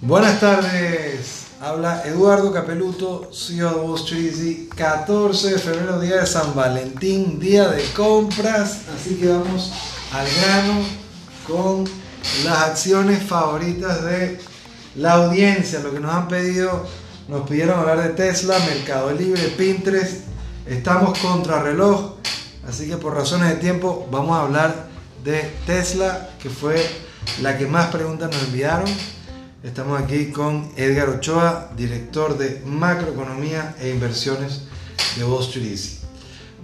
Buenas tardes, habla Eduardo Capeluto, CEO de Wall Street Easy, 14 de febrero, día de San Valentín, día de compras, así que vamos al grano con las acciones favoritas de la audiencia, lo que nos han pedido, nos pidieron hablar de Tesla, Mercado Libre, Pinterest, estamos contra reloj, así que por razones de tiempo vamos a hablar de Tesla, que fue la que más preguntas nos enviaron. Estamos aquí con Edgar Ochoa, director de macroeconomía e inversiones de Wall Street.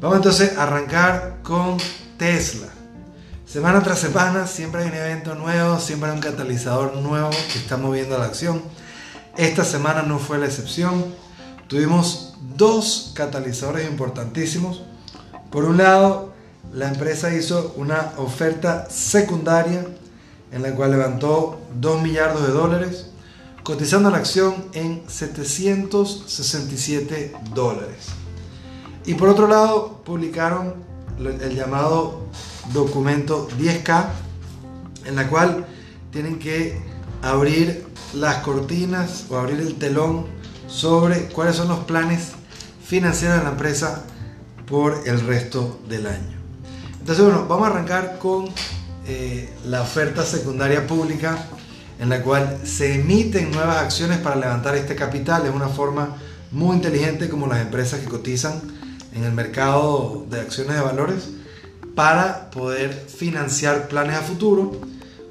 Vamos entonces a arrancar con Tesla. Semana tras semana siempre hay un evento nuevo, siempre hay un catalizador nuevo que está moviendo la acción. Esta semana no fue la excepción. Tuvimos dos catalizadores importantísimos. Por un lado, la empresa hizo una oferta secundaria en la cual levantó 2 millardos de dólares, cotizando la acción en 767 dólares. Y por otro lado, publicaron el llamado documento 10K, en la cual tienen que abrir las cortinas o abrir el telón sobre cuáles son los planes financieros de la empresa por el resto del año. Entonces, bueno, vamos a arrancar con eh, la oferta secundaria pública en la cual se emiten nuevas acciones para levantar este capital. Es una forma muy inteligente como las empresas que cotizan en el mercado de acciones de valores para poder financiar planes a futuro.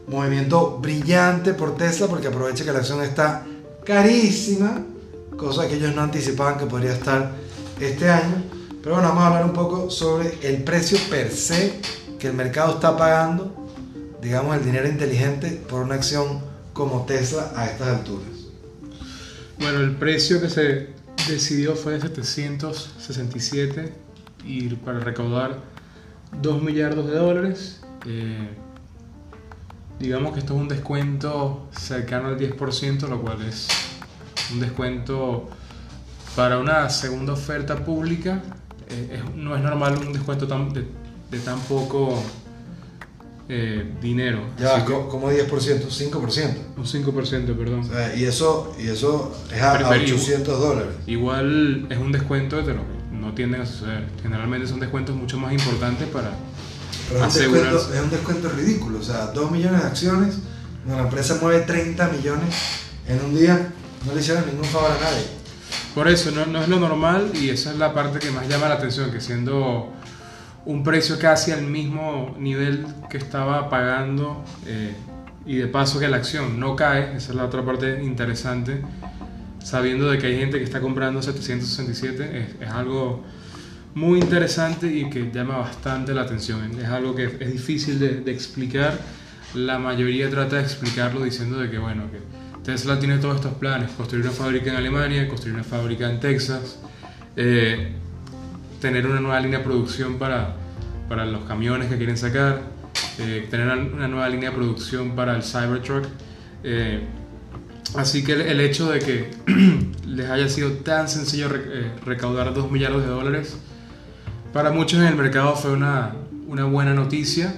Movimiento brillante por Tesla porque aprovecha que la acción está carísima, cosa que ellos no anticipaban que podría estar este año. Pero bueno, vamos a hablar un poco sobre el precio per se que el mercado está pagando digamos, el dinero inteligente por una acción como Tesla a estas alturas? Bueno, el precio que se decidió fue de 767 y para recaudar 2 millardos de dólares. Eh, digamos que esto es un descuento cercano al 10%, lo cual es un descuento para una segunda oferta pública. Eh, no es normal un descuento tan, de, de tan poco eh, dinero. Ya, como 10%, 5%. Un 5%, perdón. y, eso, y eso es a, 800 dólares. Igual es un descuento de lo que no tienden a suceder. Generalmente son descuentos mucho más importantes para Pero asegurar. Es un descuento ridículo. O sea, 2 millones de acciones, la empresa mueve 30 millones en un día, no le hicieron ningún favor a nadie. Por eso, no, no es lo normal y esa es la parte que más llama la atención, que siendo un precio casi al mismo nivel que estaba pagando eh, y de paso que la acción no cae, esa es la otra parte interesante, sabiendo de que hay gente que está comprando 767, es, algo muy interesante y que llama bastante la atención, es algo que es difícil de, explicar, la mayoría trata de explicarlo diciendo de que bueno, que Tesla tiene todos estos planes, construir una fábrica en Alemania, construir una fábrica en Texas, eh, tener una nueva línea de producción para, para los camiones que quieren sacar, eh, tener una nueva línea de producción para el Cybertruck. Eh, así que el, hecho de que les haya sido tan sencillo recaudar 2 millardos de dólares, para muchos en el mercado fue una, una buena noticia,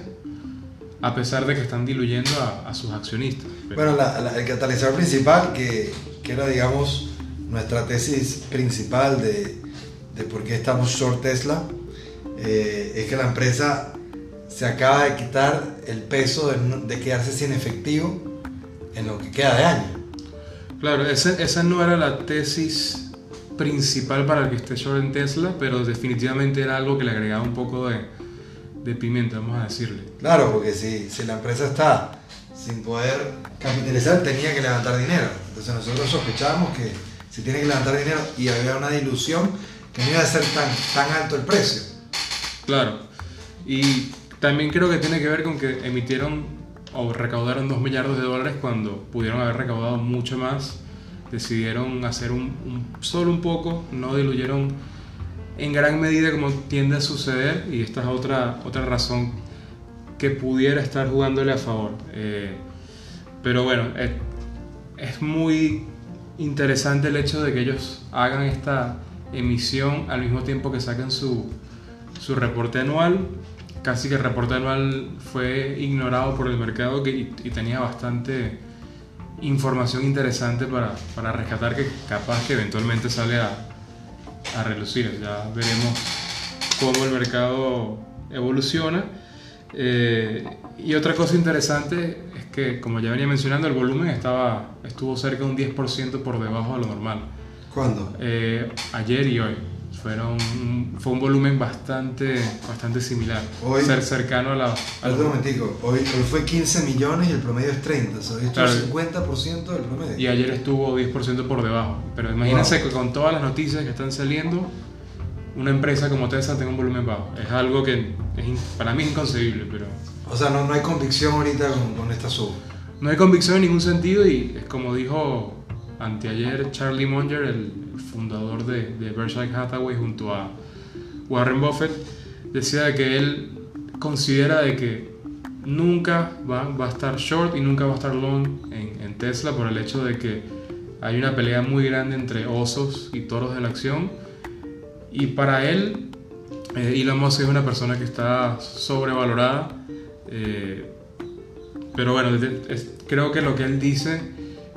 a pesar de que están diluyendo a, sus accionistas. Bueno, el catalizador principal, que, que, era, digamos, nuestra tesis principal de, de por qué estamos short Tesla, eh, es que la empresa se acaba de quitar el peso de, quedarse sin efectivo en lo que queda de año. Claro, esa, esa no era la tesis principal para el que esté short en Tesla, pero definitivamente era algo que le agregaba un poco de, de pimienta, vamos a decirle. Claro, porque si, si la empresa está sin poder capitalizar, tenía que levantar dinero. Entonces nosotros sospechábamos que si tiene que levantar dinero y había una dilución, que no iba a ser tan, tan alto el precio. Claro. Y también creo que tiene que ver con que emitieron o recaudaron 2 millardos de dólares cuando pudieron haber recaudado mucho más. Decidieron hacer un, solo un poco, no diluyeron en gran medida como tiende a suceder y esta es otra, otra razón que pudiera estar jugándole a favor. Eh, pero bueno, es, es muy interesante el hecho de que ellos hagan esta emisión al mismo tiempo que sacan su, su reporte anual. Casi que el reporte anual fue ignorado por el mercado y tenía bastante información interesante para, para, rescatar que capaz que eventualmente sale a, a relucir. Ya veremos cómo el mercado evoluciona. Eh, y otra cosa interesante es que, como ya venía mencionando, el volumen estaba, estuvo cerca de un 10% por debajo de lo normal. ¿Cuándo? Eh, ayer y hoy. Fueron, fue un volumen bastante, bastante similar. Hoy, ser cercano a la. A un momentico, hoy, hoy, fue 15 millones y el promedio es 30, o sea, esto claro. es 50% del promedio. Y ayer estuvo 10% por debajo. Pero imagínense wow. que con todas las noticias que están saliendo, una empresa como Tesla tenga un volumen bajo. Es algo que es, para mí es inconcebible, pero... O sea, no, no hay convicción ahorita con, con esta sub. No hay convicción en ningún sentido y es como dijo anteayer Charlie Munger, el fundador de, de Berkshire Hathaway junto a Warren Buffett, decía que él considera de que nunca va, va, a estar short y nunca va a estar long en, en Tesla por el hecho de que hay una pelea muy grande entre osos y toros de la acción y para él, eh, Elon Musk es una persona que está sobrevalorada. Eh, pero bueno, creo que lo que él dice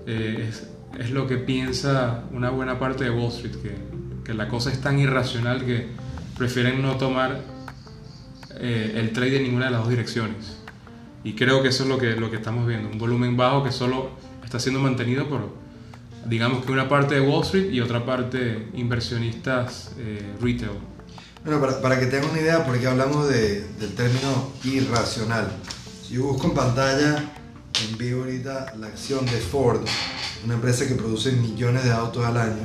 eh, es, es, lo que piensa una buena parte de Wall Street, que, que la cosa es tan irracional que prefieren no tomar eh, el trade en ninguna de las dos direcciones. Y creo que eso es lo que, lo que estamos viendo, un volumen bajo que solo está siendo mantenido por, digamos que una parte de Wall Street y otra parte inversionistas eh, retail. Bueno, para, para, que tengan una idea, porque hablamos de, del término irracional. Si yo busco en pantalla, en vivo ahorita, la acción de Ford, una empresa que produce millones de autos al año,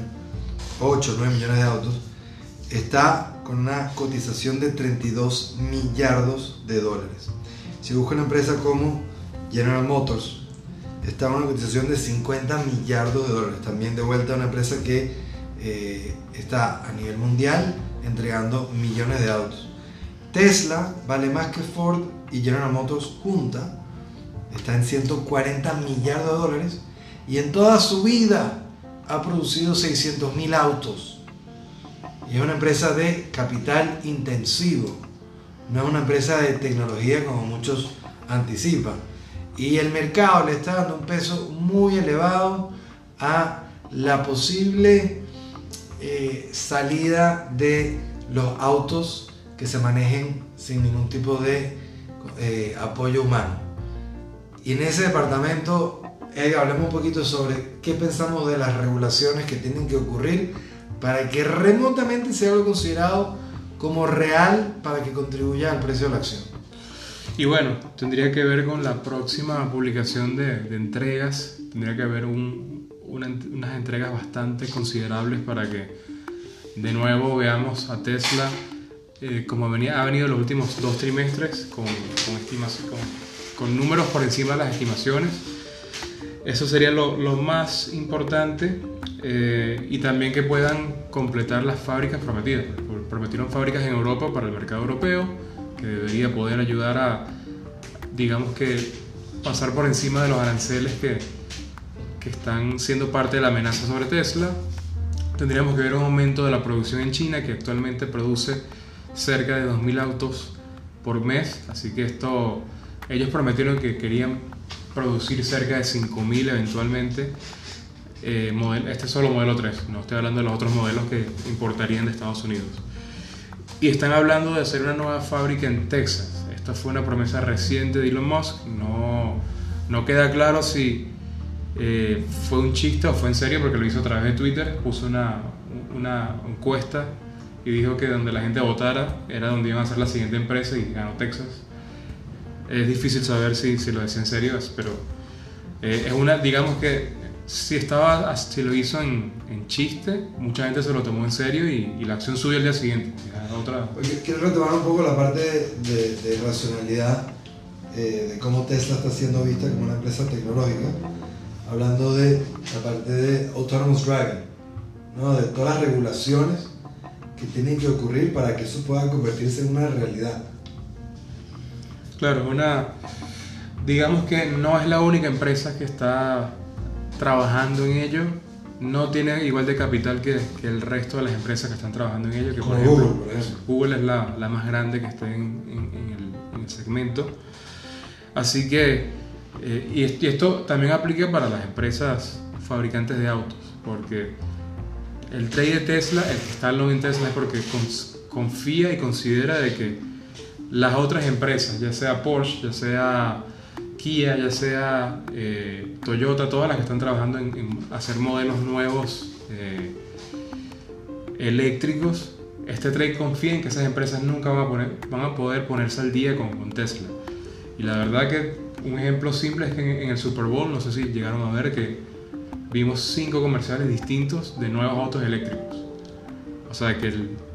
8 o 9 millones de autos, está con una cotización de 32 millardos de dólares. Si busco una empresa como General Motors, está en una cotización de 50 millardos de dólares. También de vuelta a una empresa que eh, está a nivel mundial entregando millones de autos. Tesla vale más que Ford y General Motors junta. Está en 140 millardos de dólares y en toda su vida ha producido 600 mil autos. Y es una empresa de capital intensivo, no es una empresa de tecnología como muchos anticipan y el mercado le está dando un peso muy elevado a la posible eh, salida de los autos que se manejen sin ningún tipo de eh, apoyo humano. Y en ese departamento, hablemos un poquito sobre qué pensamos de las regulaciones que tienen que ocurrir para que remotamente sea algo considerado como real para que contribuya al precio de la acción. Y bueno, tendría que ver con la próxima publicación de, de entregas, tendría que haber un, una, unas entregas bastante considerables para que de nuevo veamos a Tesla eh, como venía, ha venido los últimos dos trimestres con, con, con, con, números por encima de las estimaciones. Eso sería lo, lo más importante eh, y también que puedan completar las fábricas prometidas. Prometieron fábricas en Europa para el mercado europeo debería poder ayudar a, digamos que, pasar por encima de los aranceles que, que están siendo parte de la amenaza sobre Tesla. Tendríamos que ver un aumento de la producción en China, que actualmente produce cerca de 2.000 autos por mes, así que esto, ellos prometieron que querían producir cerca de 5.000 eventualmente. Eh, este es solo modelo 3, no estoy hablando de los otros modelos que importarían de Estados Unidos. Y están hablando de hacer una nueva fábrica en Texas. Esta fue una promesa reciente de Elon Musk. No, no queda claro si eh, fue un chiste o fue en serio porque lo hizo a través de Twitter. Puso una, encuesta y dijo que donde la gente votara era donde iban a ser la siguiente empresa y ganó Texas. Es difícil saber si, si lo decía en serio, pero eh, es una, digamos que si, estaba, si lo hizo en, en, chiste, mucha gente se lo tomó en serio y, y la acción subió al día siguiente. Otra... Quiero retomar un poco la parte de, de racionalidad, eh, de cómo Tesla está siendo vista como una empresa tecnológica, hablando de la parte de autonomous driving, ¿no? de todas las regulaciones que tienen que ocurrir para que eso pueda convertirse en una realidad. Claro, una, digamos que no es la única empresa que está trabajando en ello. no tiene igual de capital que, que, el resto de las empresas que están trabajando en ello, que por ejemplo, Google, Google es la, la, más grande que está en, en, el, en, el, segmento. Así que, eh, y, esto también aplica para las empresas fabricantes de autos, porque el trade de Tesla, el que está en Tesla es porque confía y considera de que las otras empresas, ya sea Porsche, ya sea Ya sea eh, Toyota, todas las que están trabajando en, hacer modelos nuevos eh, eléctricos, este trade confía en que esas empresas nunca van a, poner, van a poder ponerse al día con, Tesla. Y la verdad que un ejemplo simple es que en, el Super Bowl, no sé si llegaron a ver que vimos cinco comerciales distintos de nuevos autos eléctricos. O sea que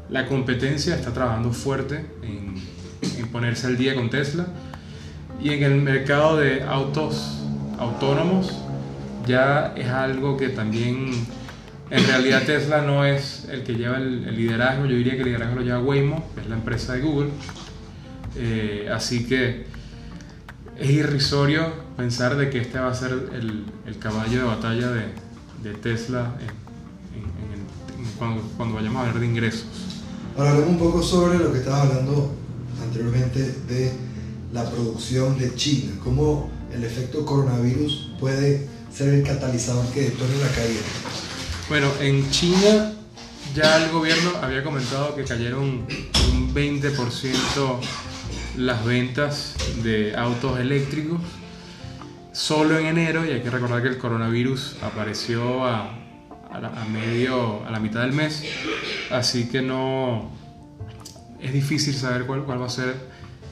la competencia está trabajando fuerte en ponerse al día con Tesla y en el mercado de autos autónomos ya es algo que también en realidad Tesla no es el que lleva el, liderazgo, yo diría que el liderazgo lo lleva Waymo, que es la empresa de Google. Eh, así que es irrisorio pensar de que este va a ser el, el caballo de batalla de, de Tesla cuando, cuando, vayamos a hablar de ingresos. Ahora hablemos un poco sobre lo que estaba hablando anteriormente de la producción de China, cómo el efecto coronavirus puede ser el catalizador que detone la caída. Bueno, en China ya el gobierno había comentado que cayeron un 20% las ventas de autos eléctricos solo en enero y hay que recordar que el coronavirus apareció a, a, medio, a la mitad del mes, así que no es difícil saber cuál, cuál va a ser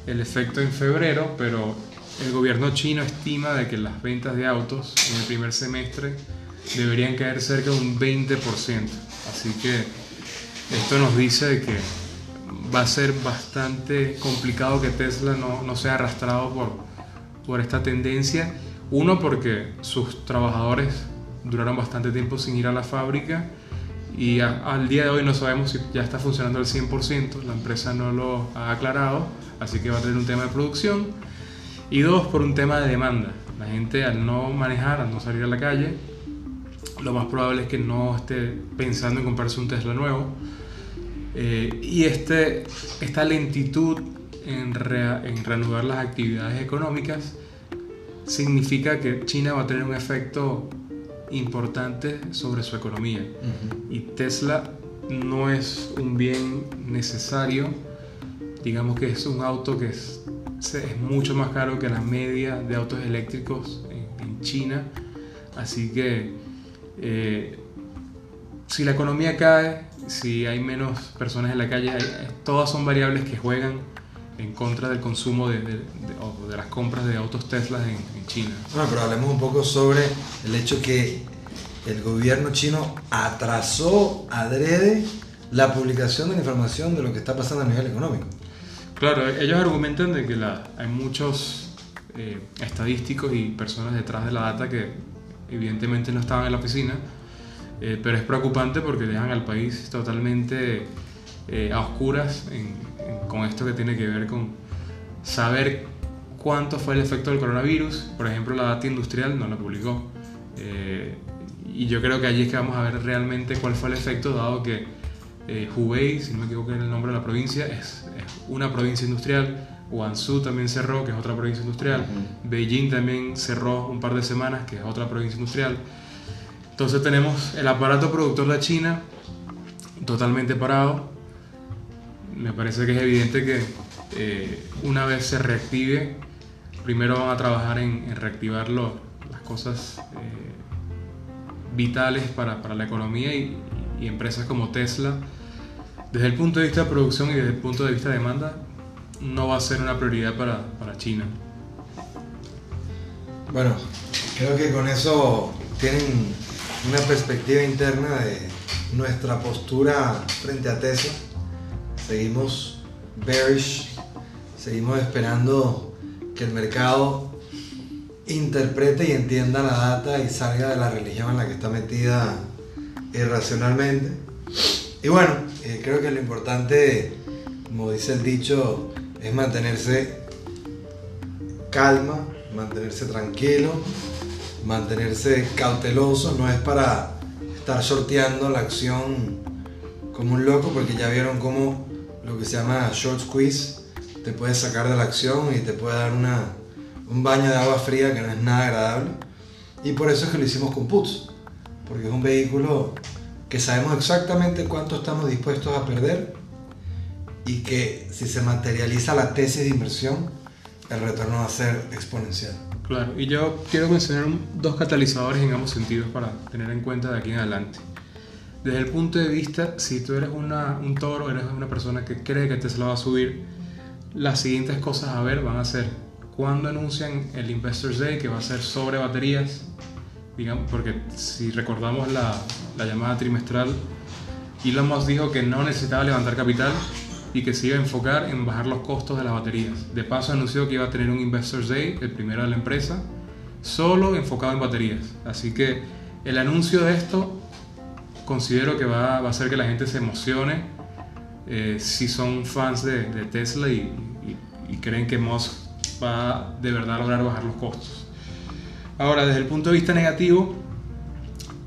el efecto en febrero, pero el gobierno chino estima de que las ventas de autos en el primer semestre deberían caer cerca de un 20%. Así que esto nos dice que va a ser bastante complicado que Tesla no, no sea arrastrado por, por esta tendencia. Uno, porque sus trabajadores duraron bastante tiempo sin ir a la fábrica y al día de hoy no sabemos si ya está funcionando al 100%, la empresa no lo ha aclarado, así que va a tener un tema de producción. Y dos, por un tema de demanda. La gente al no manejar, al no salir a la calle, lo más probable es que no esté pensando en comprarse un Tesla nuevo. Eh, y este, esta lentitud en, en reanudar las actividades económicas significa que China va a tener un efecto importante sobre su economía. Y Tesla no es un bien necesario, digamos que es un auto que es, es mucho más caro que la media de autos eléctricos en, China. Así que eh, si la economía cae, si hay menos personas en la calle, todas son variables que juegan en contra del consumo de, de, las compras de autos Tesla en, en, China. Bueno, pero hablemos un poco sobre el hecho que el gobierno chino atrasó adrede la publicación de la información de lo que está pasando a nivel económico. Claro, ellos argumentan de que hay muchos eh, estadísticos y personas detrás de la data que evidentemente no estaban en la oficina, eh, pero es preocupante porque dejan al país totalmente eh, a oscuras con esto que tiene que ver con saber cuánto fue el efecto del coronavirus. Por ejemplo, la data industrial no la publicó. Y yo creo que allí es que vamos a ver realmente cuál fue el efecto, dado que eh, Hubei, si no me equivoco en el nombre de la provincia, es, una provincia industrial. Guangzhou también cerró, que es otra provincia industrial. Beijing también cerró un par de semanas, que es otra provincia industrial. Entonces tenemos el aparato productor de China totalmente parado. Me parece que es evidente que eh, una vez se reactive, primero van a trabajar en, reactivar las cosas eh, vitales para, para, la economía y, y, empresas como Tesla. Desde el punto de vista de producción y desde el punto de vista de demanda, no va a ser una prioridad para, para China. Bueno, creo que con eso tienen una perspectiva interna de nuestra postura frente a Tesla. Seguimos bearish Seguimos esperando que el mercado interprete y entienda la data y salga de la religión en la que está metida irracionalmente. Y bueno, eh, creo que lo importante, como dice el dicho, es mantenerse calma, mantenerse tranquilo, mantenerse cauteloso, no es para estar sorteando la acción como un loco porque ya vieron cómo lo que se llama short squeeze te puede sacar de la acción y te puede dar una, un baño de agua fría que no es nada agradable. Y por eso es que lo hicimos con puts, porque es un vehículo que sabemos exactamente cuánto estamos dispuestos a perder y que si se materializa la tesis de inversión, el retorno va a ser exponencial. Claro, y yo quiero mencionar dos catalizadores en ambos sentidos para tener en cuenta de aquí en adelante. Desde el punto de vista, si tú eres un toro, eres una persona que cree que Tesla va a subir, las siguientes cosas a ver van a ser cuando anuncian el Investors Day, que va a ser sobre baterías, porque si recordamos la, la llamada trimestral, Elon Musk dijo que no necesitaba levantar capital y que se iba a enfocar en bajar los costos de las baterías. De paso anunció que iba a tener un Investors Day, el primero de la empresa, solo enfocado en baterías. Así que el anuncio de esto considero que va, a hacer que la gente se emocione eh, si son fans de, de Tesla y, y, y, creen que Musk va de verdad a lograr bajar los costos. Ahora, desde el punto de vista negativo,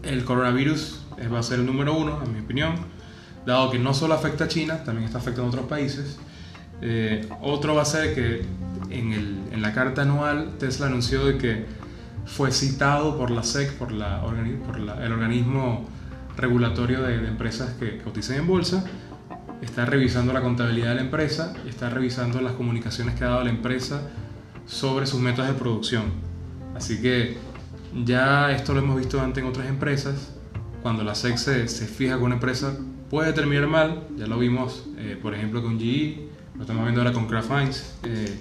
el coronavirus va a ser el número uno, en mi opinión dado que no solo afecta a China, también está afectando a otros países. Eh, otro va a ser que en, la carta anual Tesla anunció de que fue citado por la SEC, por, el organismo regulatorio de, de empresas que cotizan en bolsa, está revisando la contabilidad de la empresa y está revisando las comunicaciones que ha dado la empresa sobre sus metas de producción. Así que ya esto lo hemos visto antes en otras empresas. Cuando la SEC se, fija con una empresa puede terminar mal, ya lo vimos, eh, por ejemplo, con GE, lo estamos viendo ahora con Kraft Heinz, eh,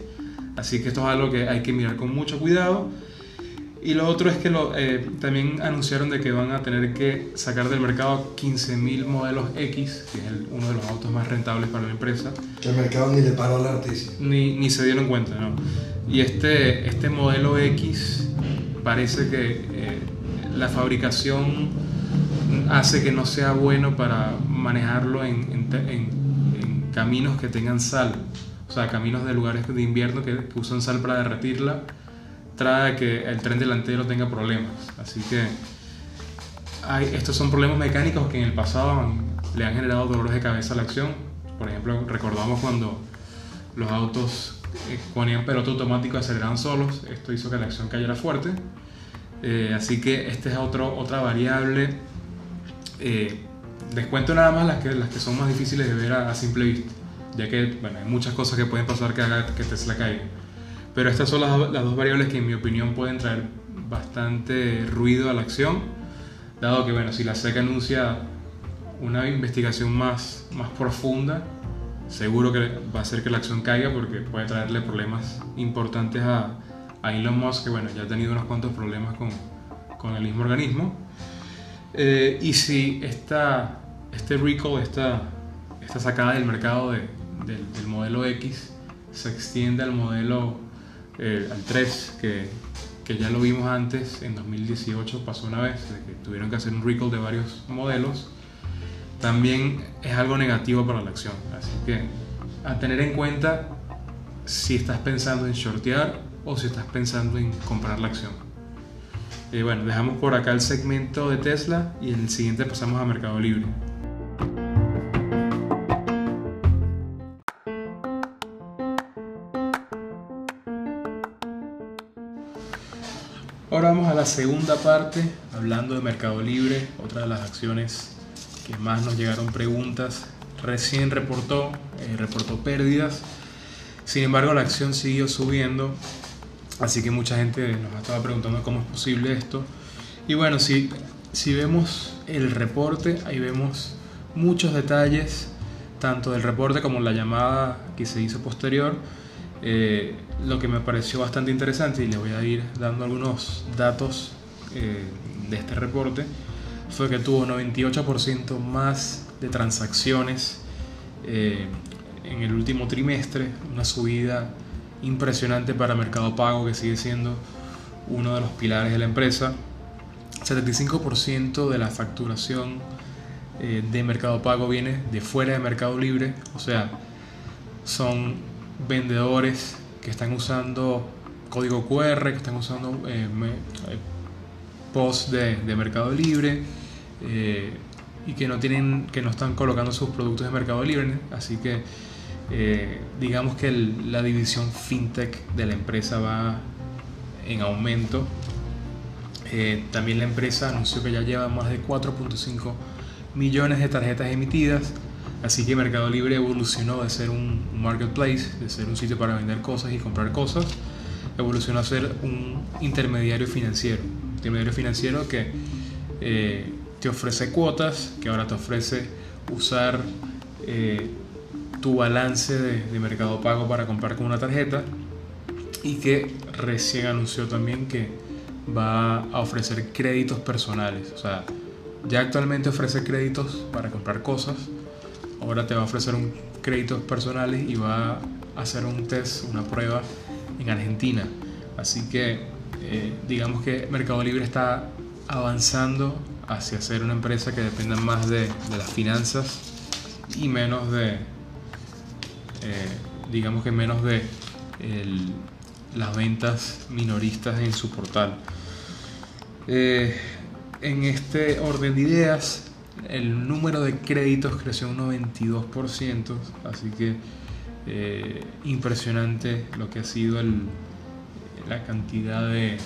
así que esto es algo que hay que mirar con mucho cuidado. Y lo otro es que lo, eh, también anunciaron de que van a tener que sacar del mercado 15.000 modelos X, que es el, uno de los autos más rentables para la empresa. Que el mercado ni le paró la noticia. Ni, ni se dieron cuenta, ¿no? Y este, este modelo X parece que la fabricación hace que no sea bueno para manejarlo en, en, en, caminos que tengan sal, o sea, caminos de lugares de invierno que, que usan sal para derretirla, trae que el tren delantero tenga problemas. Así que hay, estos son problemas mecánicos que en el pasado han, le han generado dolores de cabeza a la acción. Por ejemplo, recordamos cuando los autos eh, ponían piloto automático aceleraban solos, esto hizo que la acción cayera fuerte. Eh, así que esta es otro, otra variable eh, les cuento nada más las que, las que son más difíciles de ver a, a, simple vista, ya que bueno, hay muchas cosas que pueden pasar que haga que Tesla caiga. Pero estas son las, dos variables que en mi opinión pueden traer bastante ruido a la acción, dado que bueno, si la SEC anuncia una investigación más, más profunda, seguro que va a hacer que la acción caiga porque puede traerle problemas importantes a, a Elon Musk, que bueno, ya ha tenido unos cuantos problemas con, con el mismo organismo. Eh, y si esta, este recall, esta, esta sacada del mercado de, de, del modelo X se extiende al modelo, eh, al 3, que, que, ya lo vimos antes, en 2018 pasó una vez, que tuvieron que hacer un recall de varios modelos, también es algo negativo para la acción. Así que a tener en cuenta si estás pensando en shortear o si estás pensando en comprar la acción. Eh, bueno, dejamos por acá el segmento de Tesla y en el siguiente pasamos a Mercado Libre. La segunda parte, hablando de Mercado Libre, otra de las acciones que más nos llegaron preguntas. Recién reportó, eh, reportó pérdidas, sin embargo la acción siguió subiendo Así que mucha gente nos estaba preguntando cómo es posible esto. Y bueno, si, si vemos el reporte, ahí vemos muchos detalles, tanto del reporte como la llamada que se hizo posterior. Eh, lo que me pareció bastante interesante, y les voy a ir dando algunos datos eh, de este reporte, fue que tuvo 98% más de transacciones eh, en el último trimestre, una subida impresionante para Mercado Pago, que sigue siendo uno de los pilares de la empresa. 75% de la facturación eh, de Mercado Pago viene de fuera de Mercado Libre, o sea, son vendedores que están usando código QR, que están usando eh, eh, de, de, Mercado Libre, eh, y que no tienen que no están colocando sus productos en Mercado Libre así que eh, digamos que la división fintech de la empresa va en aumento. También la empresa anunció que ya lleva más de 4.5 millones de tarjetas emitidas así que Mercado Libre evolucionó de ser un marketplace de ser un sitio para vender cosas y comprar cosas evolucionó a ser un intermediario financiero intermediario financiero que eh, te ofrece cuotas, que ahora te ofrece usar eh, tu balance de, mercado pago para comprar con una tarjeta y que recién anunció también que va a ofrecer créditos personales. O sea, ya actualmente ofrece créditos para comprar cosas, ahora te va a ofrecer un créditos personales y va a hacer un test, una prueba en Argentina. Así que eh, digamos que Mercado Libre está avanzando hacia ser una empresa que dependa más de, las finanzas y menos de, eh, digamos que menos de las ventas minoristas en su portal. Eh, en este orden de ideas, el número de créditos creció un 92%, así que eh, impresionante lo que ha sido la cantidad de, eh,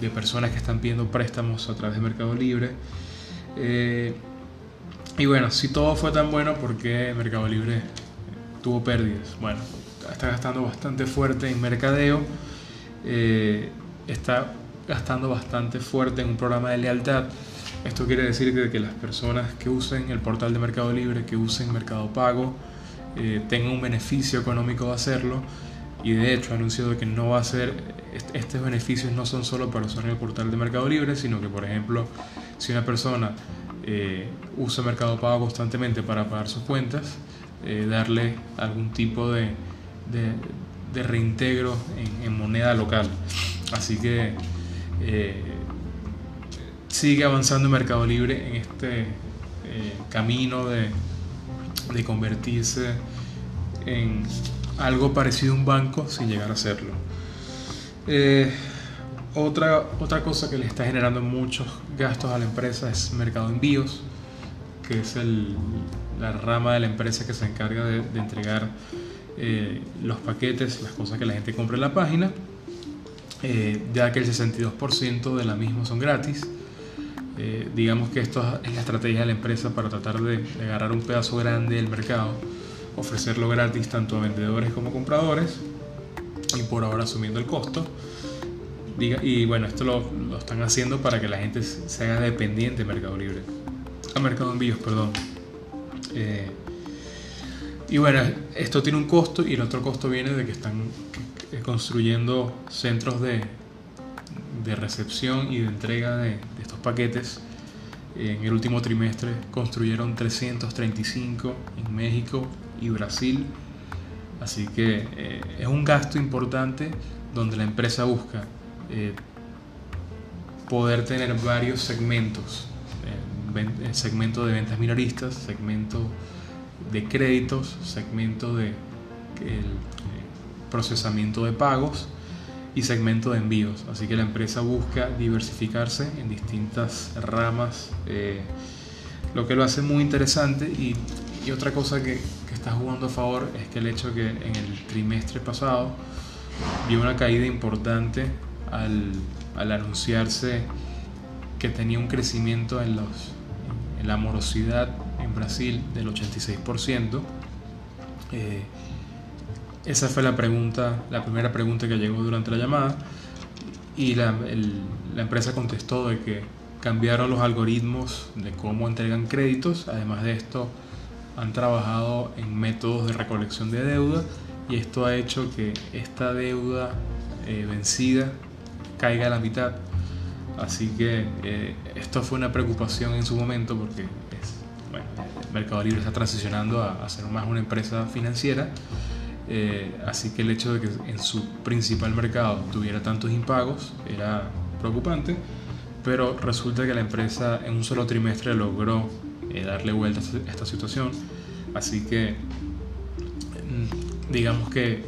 de personas que están pidiendo préstamos a través de Mercado Libre. Eh, y bueno, si todo fue tan bueno, ¿por qué Mercado Libre tuvo pérdidas? Bueno, está gastando bastante fuerte en mercadeo, está gastando bastante fuerte en un programa de lealtad. Esto quiere decir que, las personas que usen el portal de Mercado Libre, que usen Mercado Pago, tengan un beneficio económico de hacerlo y de hecho ha anunciado que no va a ser, estos beneficios no son solo para usar el portal de Mercado Libre, sino que por ejemplo, si una persona eh, usa Mercado Pago constantemente para pagar sus cuentas, eh, darle algún tipo de, de, reintegro en, moneda local. Así que eh, sigue avanzando Mercado Libre en este camino de, de convertirse en algo parecido a un banco sin llegar a serlo. Eh, otra, otra cosa que le está generando muchos gastos a la empresa es mercado envíos, que es la rama de la empresa que se encarga de, entregar eh, los paquetes, las cosas que la gente compra en la página, eh, ya que el 62% de la misma son gratis. Digamos que esto es la estrategia de la empresa para tratar de, agarrar un pedazo grande del mercado ofrecerlo gratis tanto a vendedores como compradores y por ahora asumiendo el costo. Y bueno, esto lo, lo están haciendo para que la gente se haga dependiente de Mercado Libre. A Mercado Envíos, perdón. Eh, y bueno, esto tiene un costo y el otro costo viene de que están construyendo centros de, de recepción y de entrega de, estos paquetes. En el último trimestre construyeron 335 en México, y Brasil. Así que eh, es un gasto importante donde la empresa busca eh, poder tener varios segmentos. Eh, segmento de ventas minoristas, segmento de créditos, segmento de procesamiento de pagos y segmento de envíos. Así que la empresa busca diversificarse en distintas ramas, lo que lo hace muy interesante y, y otra cosa que, está jugando a favor es que el hecho que en el trimestre pasado vio una caída importante al, al anunciarse que tenía un crecimiento en, los, en la morosidad en Brasil del 86%. Eh, esa fue la pregunta, la primera pregunta que llegó durante la llamada y la, la empresa contestó de que cambiaron los algoritmos de cómo entregan créditos, además de esto han trabajado en métodos de recolección de deuda y esto ha hecho que esta deuda eh, vencida caiga a la mitad. Así que eh, esto fue una preocupación en su momento porque es, bueno, el Mercado Libre está transicionando a, ser más una empresa financiera. Eh, así que el hecho de que en su principal mercado tuviera tantos impagos era preocupante, pero resulta que la empresa en un solo trimestre logró eh, darle vuelta a esta situación. Así que mm, digamos que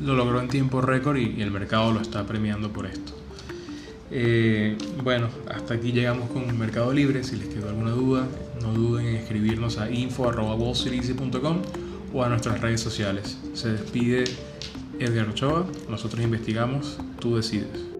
lo logró en tiempo récord y, el mercado lo está premiando por esto. Eh, bueno, hasta aquí llegamos con Mercado Libre. Si les quedó alguna duda, no duden en escribirnos a info.wallstreeteasy.com o a nuestras redes sociales. Se despide Edgar Ochoa. Nosotros investigamos, tú decides.